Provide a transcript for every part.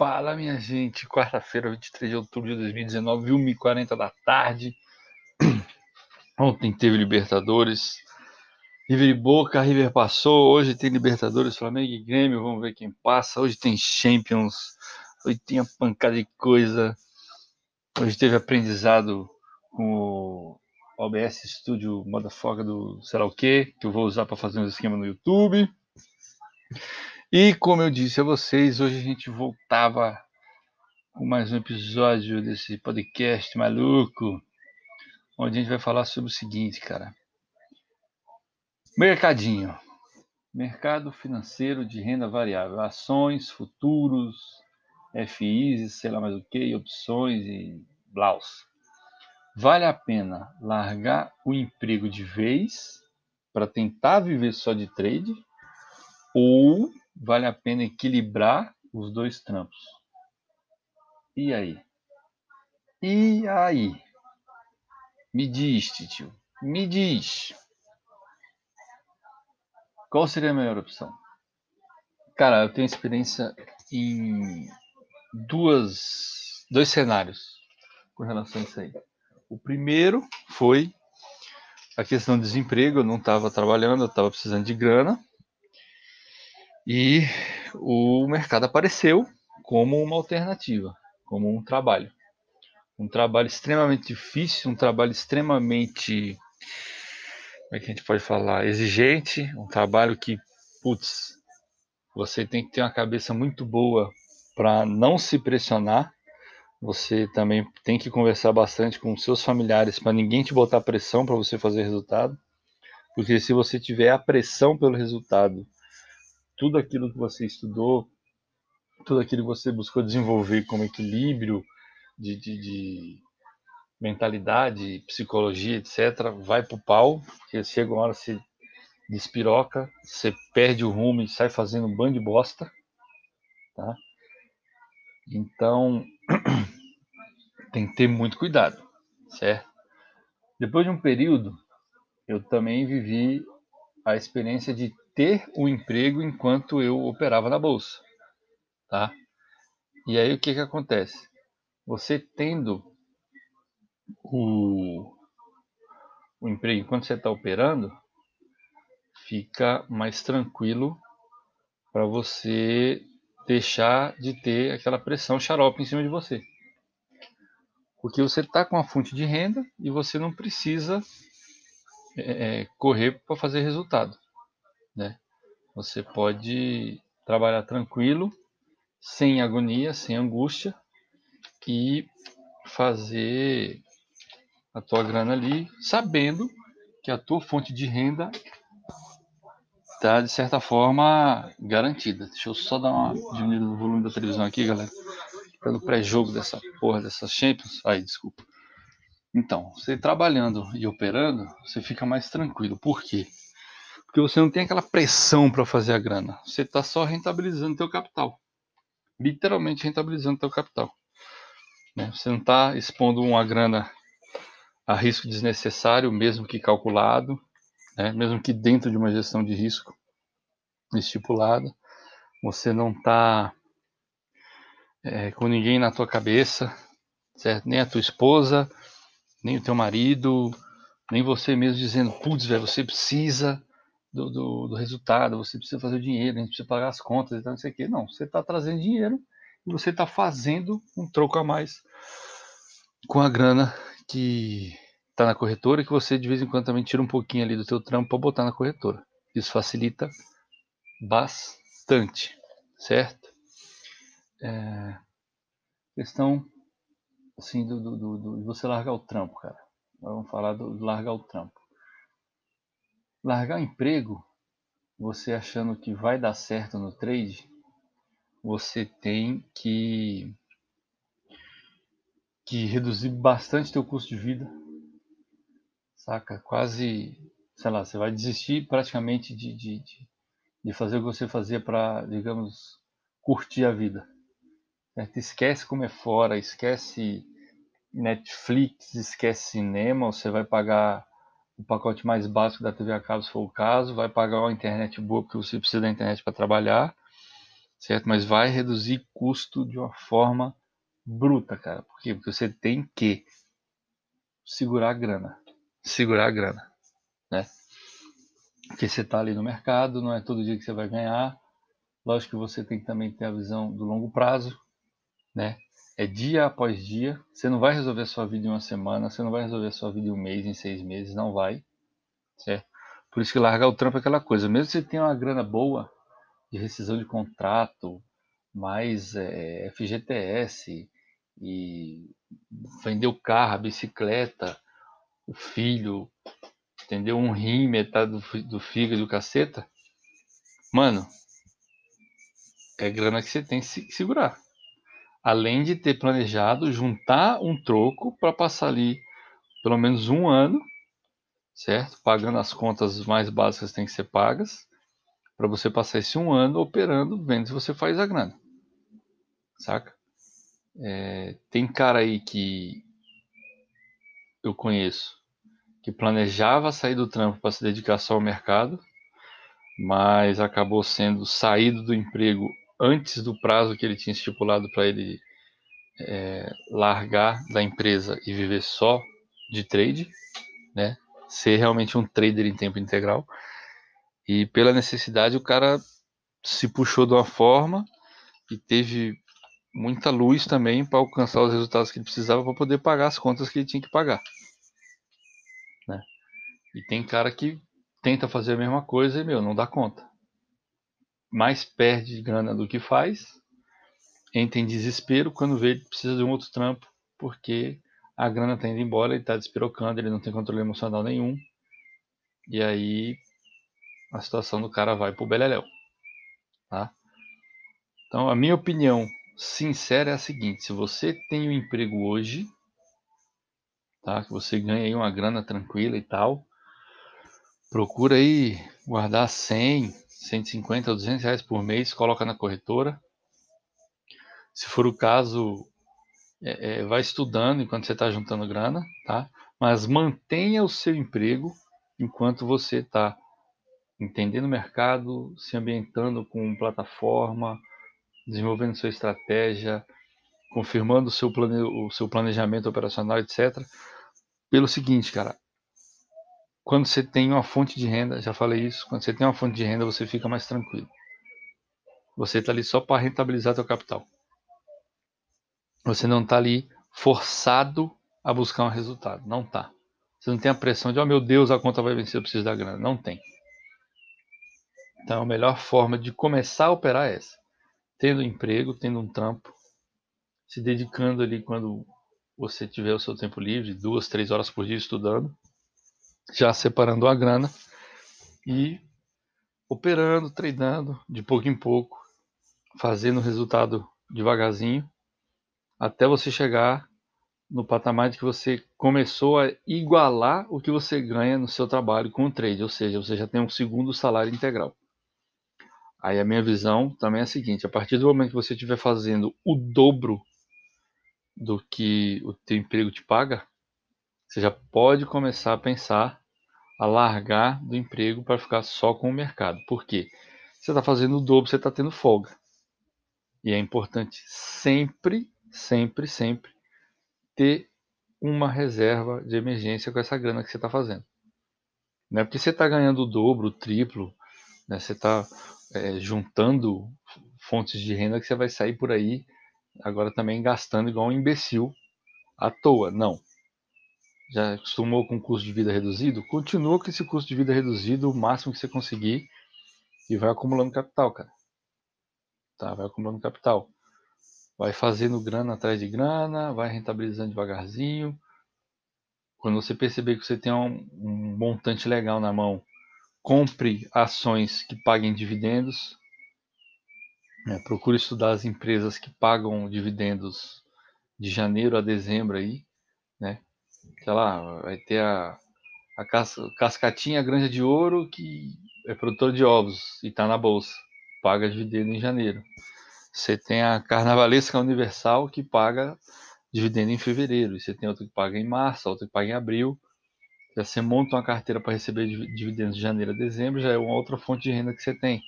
Fala, minha gente. Quarta-feira, 23 de outubro de 2019, 1h40 da tarde. Ontem teve Libertadores. River e Boca, River passou. Hoje tem Libertadores, Flamengo e Grêmio. Vamos ver quem passa. Hoje tem Champions. Hoje tem a pancada de coisa. Hoje teve aprendizado com o OBS Studio Motherfucker do sei lá o que, que eu vou usar para fazer um esquema no YouTube. E como eu disse a vocês, hoje a gente voltava com mais um episódio desse podcast maluco, onde a gente vai falar sobre o seguinte, cara. Mercadinho. Mercado financeiro de renda variável, ações, futuros, FIs, sei lá mais o que, opções e blaus. Vale a pena largar o emprego de vez para tentar viver só de trade ou vale a pena equilibrar os dois trampos. E aí? E aí? Me diz, tio. Me diz. Qual seria a melhor opção? Cara, eu tenho experiência em duas, dois cenários com relação a isso aí. O primeiro foi a questão do desemprego. Eu não estava trabalhando, eu estava precisando de grana. E o mercado apareceu como uma alternativa, como um trabalho. Um trabalho extremamente difícil, um trabalho extremamente, como é que a gente pode falar, exigente, um trabalho que, putz, você tem que ter uma cabeça muito boa para não se pressionar. Você também tem que conversar bastante com seus familiares para ninguém te botar pressão para você fazer resultado. Porque se você tiver a pressão pelo resultado tudo aquilo que você estudou, tudo aquilo que você buscou desenvolver como equilíbrio de, de, de mentalidade, psicologia, etc., vai pro pau, porque chega uma hora você despiroca, você perde o rumo e sai fazendo um bando de bosta, tá? Então, tem que ter muito cuidado, certo? Depois de um período, eu também vivi a experiência de ter o um emprego enquanto eu operava na bolsa, tá? E aí o que que acontece? Você tendo o, o emprego enquanto você está operando, fica mais tranquilo para você deixar de ter aquela pressão xarope em cima de você. Porque você está com a fonte de renda e você não precisa é, correr para fazer resultado né? Você pode trabalhar tranquilo, sem agonia, sem angústia e fazer a tua grana ali, sabendo que a tua fonte de renda está de certa forma garantida. Deixa eu só dar uma diminuída no volume da televisão aqui, galera. Tá no pré-jogo dessa porra dessa Champions. Aí, desculpa. Então, você trabalhando e operando, você fica mais tranquilo. Por quê? Porque você não tem aquela pressão para fazer a grana. Você está só rentabilizando teu capital. Literalmente rentabilizando teu capital. Né? Você não está expondo uma grana a risco desnecessário, mesmo que calculado, né? mesmo que dentro de uma gestão de risco estipulada. Você não está é, com ninguém na tua cabeça, certo? Nem a tua esposa, nem o teu marido, nem você mesmo dizendo, putz, velho, você precisa do, do, do, resultado, você precisa fazer o dinheiro, a gente precisa pagar as contas e tal, não sei o quê. Não, você está trazendo dinheiro e você está fazendo um troco a mais com a grana que está na corretora, que você de vez em quando também tira um pouquinho ali do teu trampo para botar na corretora. Isso facilita bastante, certo? É, questão assim do, do, do, você largar o trampo, cara. Vamos falar do, do largar o trampo. Largar o emprego, você achando que vai dar certo no trade, você tem que, que reduzir bastante teu custo de vida, saca? Quase, sei lá, você vai desistir praticamente de, de, de, de fazer o que você fazia para, digamos, curtir a vida. Certo? Esquece como é fora, esquece Netflix, esquece cinema, você vai pagar o pacote mais básico da TV a cabo, se for o caso, vai pagar uma internet boa, porque você precisa da internet para trabalhar, certo? Mas vai reduzir custo de uma forma bruta, cara. Por quê? Porque você tem que segurar a grana. Segurar a grana, né? Porque você está ali no mercado, não é todo dia que você vai ganhar. Lógico que você tem que também ter a visão do longo prazo, né? É dia após dia. Você não vai resolver a sua vida em uma semana, você não vai resolver a sua vida em um mês, em seis meses, não vai, certo? Por isso que largar o trampo é aquela coisa. Mesmo que você tenha uma grana boa de rescisão de contrato, mais é, FGTS e vender o carro, a bicicleta, o filho, entendeu? Um rim, metade do, do fígado, do caceta. Mano, é grana que você tem que segurar. Além de ter planejado juntar um troco para passar ali pelo menos um ano, certo? Pagando as contas mais básicas que têm que ser pagas, para você passar esse um ano operando, vendo se você faz a grana. Saca? É, tem cara aí que eu conheço que planejava sair do trampo para se dedicar só ao mercado, mas acabou sendo saído do emprego antes do prazo que ele tinha estipulado para ele é, largar da empresa e viver só de trade, né? Ser realmente um trader em tempo integral. E pela necessidade o cara se puxou de uma forma e teve muita luz também para alcançar os resultados que ele precisava para poder pagar as contas que ele tinha que pagar. Né? E tem cara que tenta fazer a mesma coisa e, meu, não dá conta. Mais perde grana do que faz, entra em desespero quando vê que precisa de um outro trampo, porque a grana está indo embora, ele está despirocando, ele não tem controle emocional nenhum. E aí a situação do cara vai pro beleléu. Tá? Então, a minha opinião sincera é a seguinte: se você tem um emprego hoje, tá? Que você ganha aí uma grana tranquila e tal, procura aí guardar 100, 150 ou 200 reais por mês, coloca na corretora. Se for o caso, é, é, vai estudando enquanto você está juntando grana, tá? Mas mantenha o seu emprego enquanto você está entendendo o mercado, se ambientando com plataforma, desenvolvendo sua estratégia, confirmando o seu, plane... o seu planejamento operacional, etc. Pelo seguinte, cara, quando você tem uma fonte de renda, já falei isso, quando você tem uma fonte de renda, você fica mais tranquilo. Você está ali só para rentabilizar seu capital. Você não está ali forçado a buscar um resultado. Não está. Você não tem a pressão de, oh meu Deus, a conta vai vencer, eu preciso da grana. Não tem. Então a melhor forma de começar a operar é essa tendo emprego, tendo um trampo, se dedicando ali quando você tiver o seu tempo livre, duas, três horas por dia estudando, já separando a grana e operando, treinando de pouco em pouco, fazendo resultado devagarzinho, até você chegar no patamar de que você começou a igualar o que você ganha no seu trabalho com o trade, ou seja, você já tem um segundo salário integral. Aí a minha visão também é a seguinte: a partir do momento que você estiver fazendo o dobro do que o teu emprego te paga, você já pode começar a pensar a largar do emprego para ficar só com o mercado. Por quê? Você está fazendo o dobro, você está tendo folga. E é importante sempre, sempre, sempre ter uma reserva de emergência com essa grana que você está fazendo. Não é porque você está ganhando o dobro, o triplo, né? você está é, juntando fontes de renda que você vai sair por aí agora também gastando igual um imbecil à toa. Não. Já acostumou com custo de vida reduzido? Continua com esse custo de vida reduzido o máximo que você conseguir e vai acumulando capital, cara. Tá, vai acumulando capital. Vai fazendo grana atrás de grana, vai rentabilizando devagarzinho. Quando você perceber que você tem um, um montante legal na mão, compre ações que paguem dividendos. É, procure estudar as empresas que pagam dividendos de janeiro a dezembro aí, né? Sei lá, vai ter a, a Cascatinha Granja de Ouro que é produtor de ovos e está na bolsa, paga dividendo em janeiro. Você tem a Carnavalesca Universal que paga dividendo em fevereiro, e você tem outra que paga em março, outra que paga em abril. Já você monta uma carteira para receber dividendos de janeiro a dezembro, já é uma outra fonte de renda que você tem.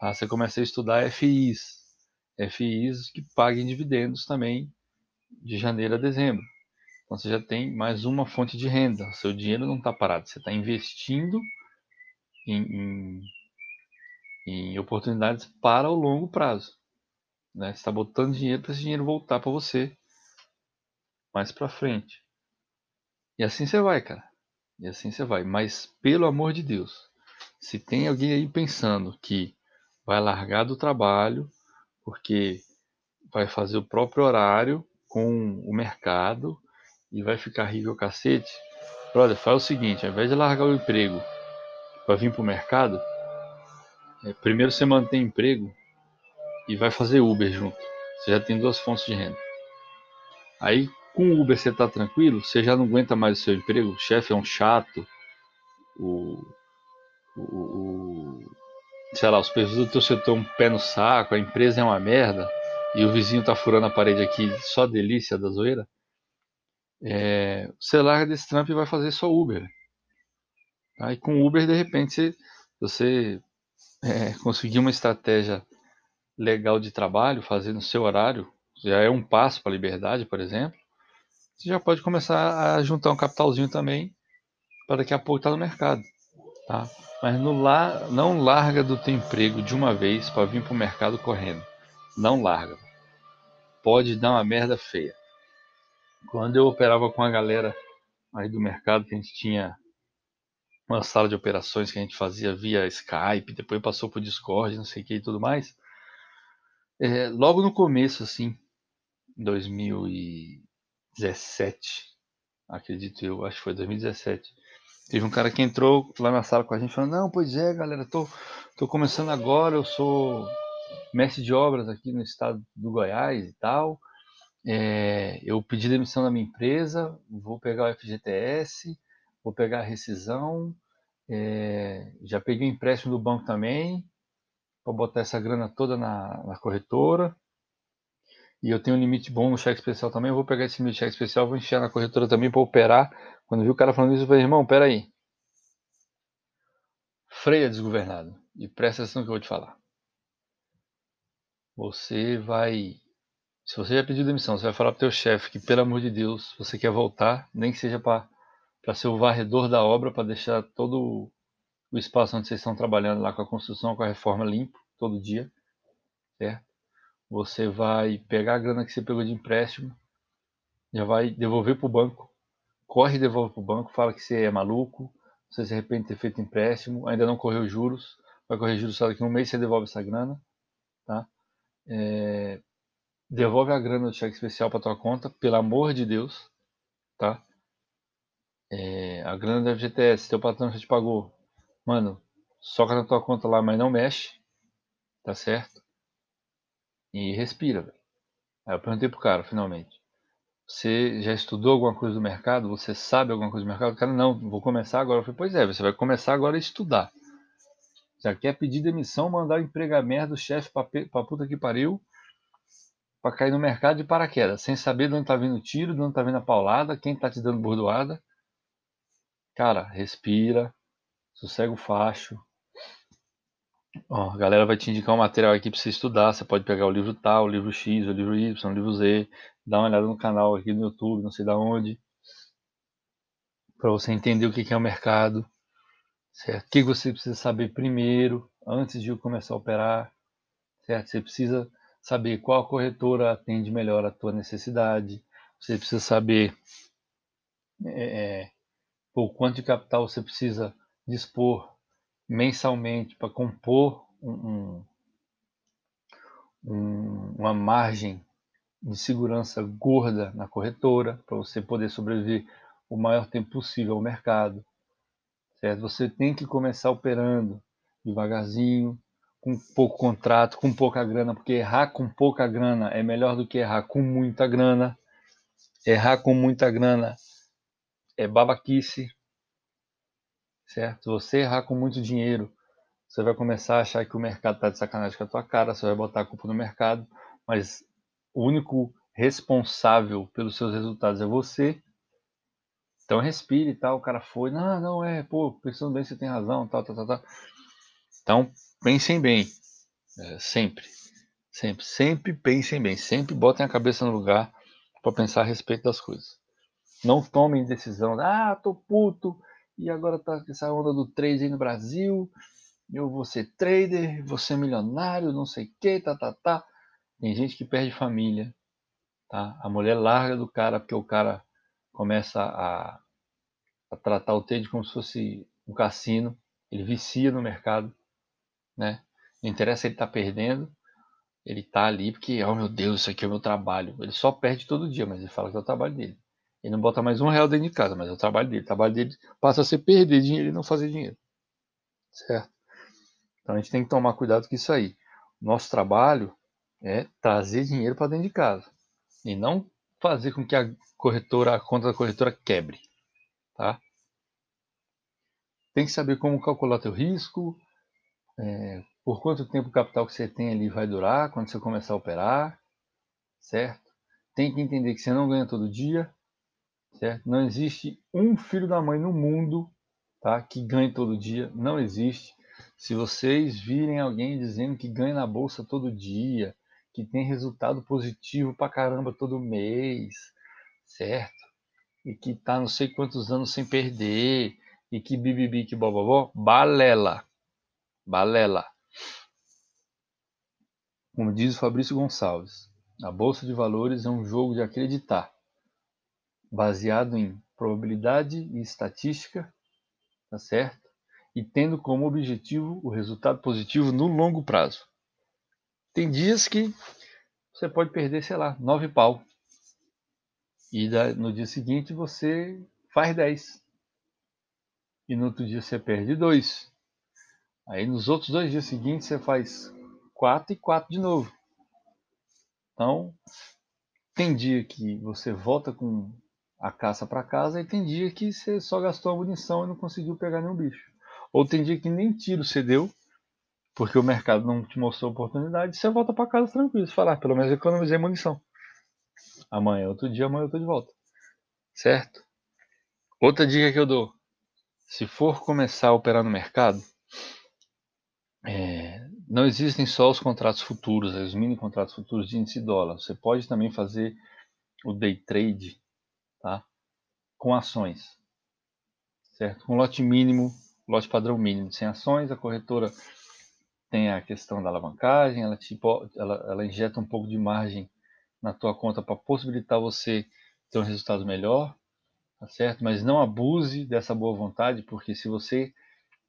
Tá? Você começa a estudar FIs, FIs que paguem dividendos também de janeiro a dezembro. Então você já tem mais uma fonte de renda. O seu dinheiro não está parado, você está investindo em, em, em, oportunidades para o longo prazo. Né? Você está botando dinheiro para esse dinheiro voltar para você mais para frente. E assim você vai, cara. E assim você vai. Mas pelo amor de Deus, se tem alguém aí pensando que vai largar do trabalho porque vai fazer o próprio horário com o mercado e vai ficar rico o cacete, brother, faz o seguinte, ao invés de largar o emprego para vir para o mercado, é, primeiro você mantém emprego e vai fazer Uber junto. Você já tem duas fontes de renda. Aí com o Uber você está tranquilo, você já não aguenta mais o seu emprego, o chefe é um chato, o, o, o sei lá, os pessoas do teu setor um pé no saco, a empresa é uma merda e o vizinho tá furando a parede aqui, só delícia da zoeira. É, você larga desse trampo e vai fazer só Uber. Aí com Uber, de repente, você, você é, conseguir uma estratégia legal de trabalho, fazer no seu horário, já é um passo para a liberdade, por exemplo. Você já pode começar a juntar um capitalzinho também para daqui a pouco estar tá no mercado. Tá? Mas no la, não larga do teu emprego de uma vez para vir para o mercado correndo. Não larga. Pode dar uma merda feia. Quando eu operava com a galera aí do mercado, que a gente tinha uma sala de operações que a gente fazia via Skype, depois passou por Discord, não sei o que e tudo mais. É, logo no começo, assim, 2017, acredito eu, acho que foi 2017, teve um cara que entrou lá na sala com a gente falando, não, pois é, galera, tô, tô começando agora, eu sou mestre de obras aqui no estado do Goiás e tal, é, eu pedi demissão da minha empresa, vou pegar o FGTS, vou pegar a rescisão, é, já peguei empréstimo do banco também, para botar essa grana toda na, na, corretora. E eu tenho um limite bom no cheque especial também, eu vou pegar esse limite cheque especial, vou encher na corretora também para operar. Quando vi o cara falando isso, eu falei, irmão, peraí. Freia desgovernado. E presta atenção no que eu vou te falar. Você vai se você já pediu demissão, você vai falar para o teu chefe que, pelo amor de Deus, você quer voltar, nem que seja para ser o varredor da obra, para deixar todo o espaço onde vocês estão trabalhando lá com a construção, com a reforma limpo, todo dia, certo? Você vai pegar a grana que você pegou de empréstimo, já vai devolver para o banco, corre e devolve para o banco, fala que você é maluco, você se arrepende de ter feito empréstimo, ainda não correu juros, vai correr juros só daqui a um mês você devolve essa grana, tá? É, devolve a grana do cheque especial para tua conta, pelo amor de Deus, tá? É, a grana do FGTS, teu patrão já te pagou. Mano, soca na tua conta lá, mas não mexe, tá certo? E respira, velho. Aí eu perguntei pro cara, finalmente. Você já estudou alguma coisa do mercado? Você sabe alguma coisa do mercado? O cara, não, vou começar agora. Eu falei, pois é, você vai começar agora a estudar. Já quer pedir demissão, mandar o merda do chefe pra, pra puta que pariu para cair no mercado de paraquedas, sem saber de onde tá vindo o tiro, de onde tá vindo a paulada, quem tá te dando bordoada. Cara, respira, sossega o facho. Ó, a galera vai te indicar um material aqui para você estudar. Você pode pegar o livro tal, o livro X, o livro Y, o livro Z, dar uma olhada no canal aqui no YouTube, não sei da onde, para você entender o que é o mercado, certo? O que você precisa saber primeiro, antes de começar a operar, certo? Você precisa saber qual corretora atende melhor a tua necessidade, você precisa saber é, é o quanto de capital você precisa dispor mensalmente para compor um, um, uma margem de segurança gorda na corretora para você poder sobreviver o maior tempo possível ao mercado. Certo? Você tem que começar operando devagarzinho, com pouco contrato, com pouca grana, porque errar com pouca grana é melhor do que errar com muita grana. Errar com muita grana é babaquice, certo? Você errar com muito dinheiro, você vai começar a achar que o mercado está de sacanagem com a tua cara, você vai botar a culpa no mercado, mas o único responsável pelos seus resultados é você. Então respire e tal, o cara foi, não, não é, pô, pensando bem, você tem razão, tal, tal, tal, tal. Então, pensem bem, É, sempre. Sempre. Sempre pensem bem. Sempre botem a cabeça no lugar para pensar a respeito das coisas. Não tomem decisão. Ah, tô puto. E agora tá essa onda do trade aí no Brasil. Eu vou ser trader, vou ser milionário, não sei o que, tá, tá, tá. Tem gente que perde família, tá? A mulher larga do cara porque o cara começa a, a tratar o trade como se fosse um cassino. Ele vicia no mercado, né? Não interessa ele estar tá perdendo, ele tá ali porque, oh meu Deus, isso aqui é o meu trabalho. Ele só perde todo dia, mas ele fala que é o trabalho dele. Ele não bota mais um real dentro de casa, mas é o trabalho dele. O trabalho dele passa a ser perder dinheiro e não fazer dinheiro. Certo? Então a gente tem que tomar cuidado com isso aí. Nosso trabalho é trazer dinheiro para dentro de casa e não fazer com que a corretora, a conta da corretora quebre, tá? Tem que saber como calcular teu risco, é, por quanto tempo o capital que você tem ali vai durar quando você começar a operar, certo? Tem que entender que você não ganha todo dia, certo? Não existe um filho da mãe no mundo, tá? Que ganhe todo dia, não existe. Se vocês virem alguém dizendo que ganha na bolsa todo dia, que tem resultado positivo pra caramba todo mês, certo? E que tá não sei quantos anos sem perder, e que bibibi, que bobobó, balela. Balela. Como diz o Fabrício Gonçalves, a bolsa de valores é um jogo de acreditar, baseado em probabilidade e estatística, tá certo? E tendo como objetivo o resultado positivo no longo prazo. Tem dias que você pode perder, sei lá, nove pau. E no dia seguinte você faz 10. E no outro dia você perde dois. Aí nos outros dois dias seguintes você faz 4 e 4 de novo. Então, tem dia que você volta com a caça para casa e tem dia que você só gastou a munição e não conseguiu pegar nenhum bicho. Ou tem dia que nem tiro você deu, porque o mercado não te mostrou oportunidade, você volta para casa tranquilo. Você fala, ah, pelo menos economizei munição. Amanhã, é outro dia, amanhã eu tô de volta. Certo? Outra dica que eu dou: se for começar a operar no mercado, é, não existem só os contratos futuros, os mini contratos futuros de índice dólar. Você pode também fazer o day trade tá? com ações, certo? Com lote mínimo, lote padrão mínimo 100 ações, a corretora tem a questão da alavancagem, ela, tipo, ela, ela injeta um pouco de margem na tua conta para possibilitar você ter um resultado melhor, tá certo? Mas não abuse dessa boa vontade, porque se você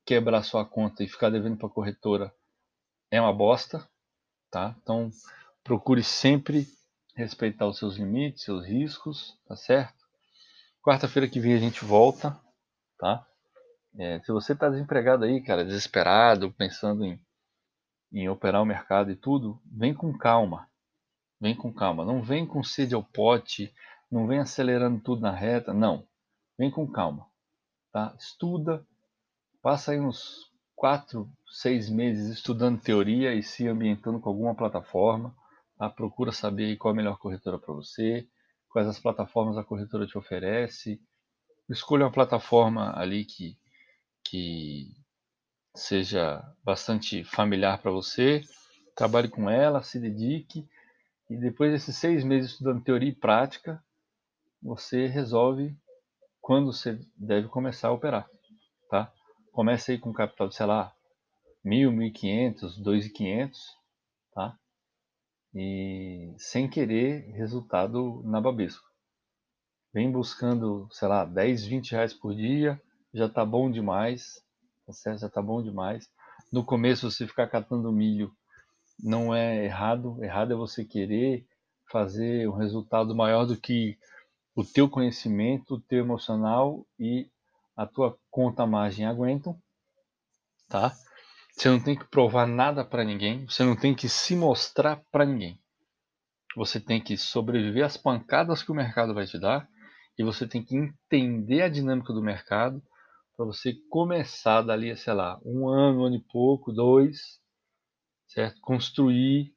quebrar sua conta e ficar devendo para a corretora é uma bosta, tá? Então procure sempre respeitar os seus limites, seus riscos, tá certo? Quarta-feira que vem a gente volta, tá? É, se você está desempregado aí, cara, desesperado, pensando em, em operar o mercado e tudo, vem com calma. Vem com calma. Não vem com sede ao pote, não vem acelerando tudo na reta, não. Vem com calma. Tá? Estuda, Passa aí uns quatro, seis meses estudando teoria e se ambientando com alguma plataforma. Tá? Procura saber qual a melhor corretora para você, quais as plataformas a corretora te oferece. Escolha uma plataforma ali que, que seja bastante familiar para você. Trabalhe com ela, se dedique. E depois desses seis meses estudando teoria e prática, você resolve quando você deve começar a operar. Comece aí com capital de, sei lá, mil, mil e quinhentos, dois e quinhentos, tá? E sem querer resultado na Babesco. Vem buscando, sei lá, 10, 20 reais por dia, já tá bom demais, tá certo? Já tá bom demais. No começo você ficar catando milho não é errado, errado é você querer fazer um resultado maior do que o teu conhecimento, o teu emocional e a tua conta margem aguentam, tá? Você não tem que provar nada para ninguém, você não tem que se mostrar para ninguém. Você tem que sobreviver às pancadas que o mercado vai te dar e você tem que entender a dinâmica do mercado para você começar dali, sei lá, um ano, um ano e pouco, dois, certo? Construir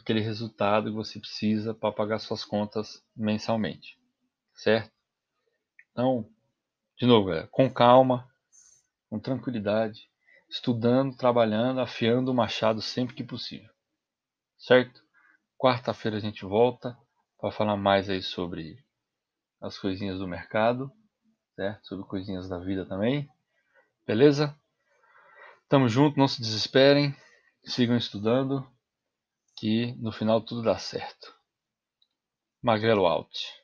aquele resultado que você precisa para pagar suas contas mensalmente, certo? Então, de novo, galera, com calma, com tranquilidade. estudando, trabalhando, afiando o machado sempre que possível. Certo? Quarta-feira a gente volta para falar mais aí sobre as coisinhas do mercado, certo? Sobre coisinhas da vida também. Beleza? Tamo junto, não se desesperem, sigam estudando, que no final tudo dá certo. Magrelo out.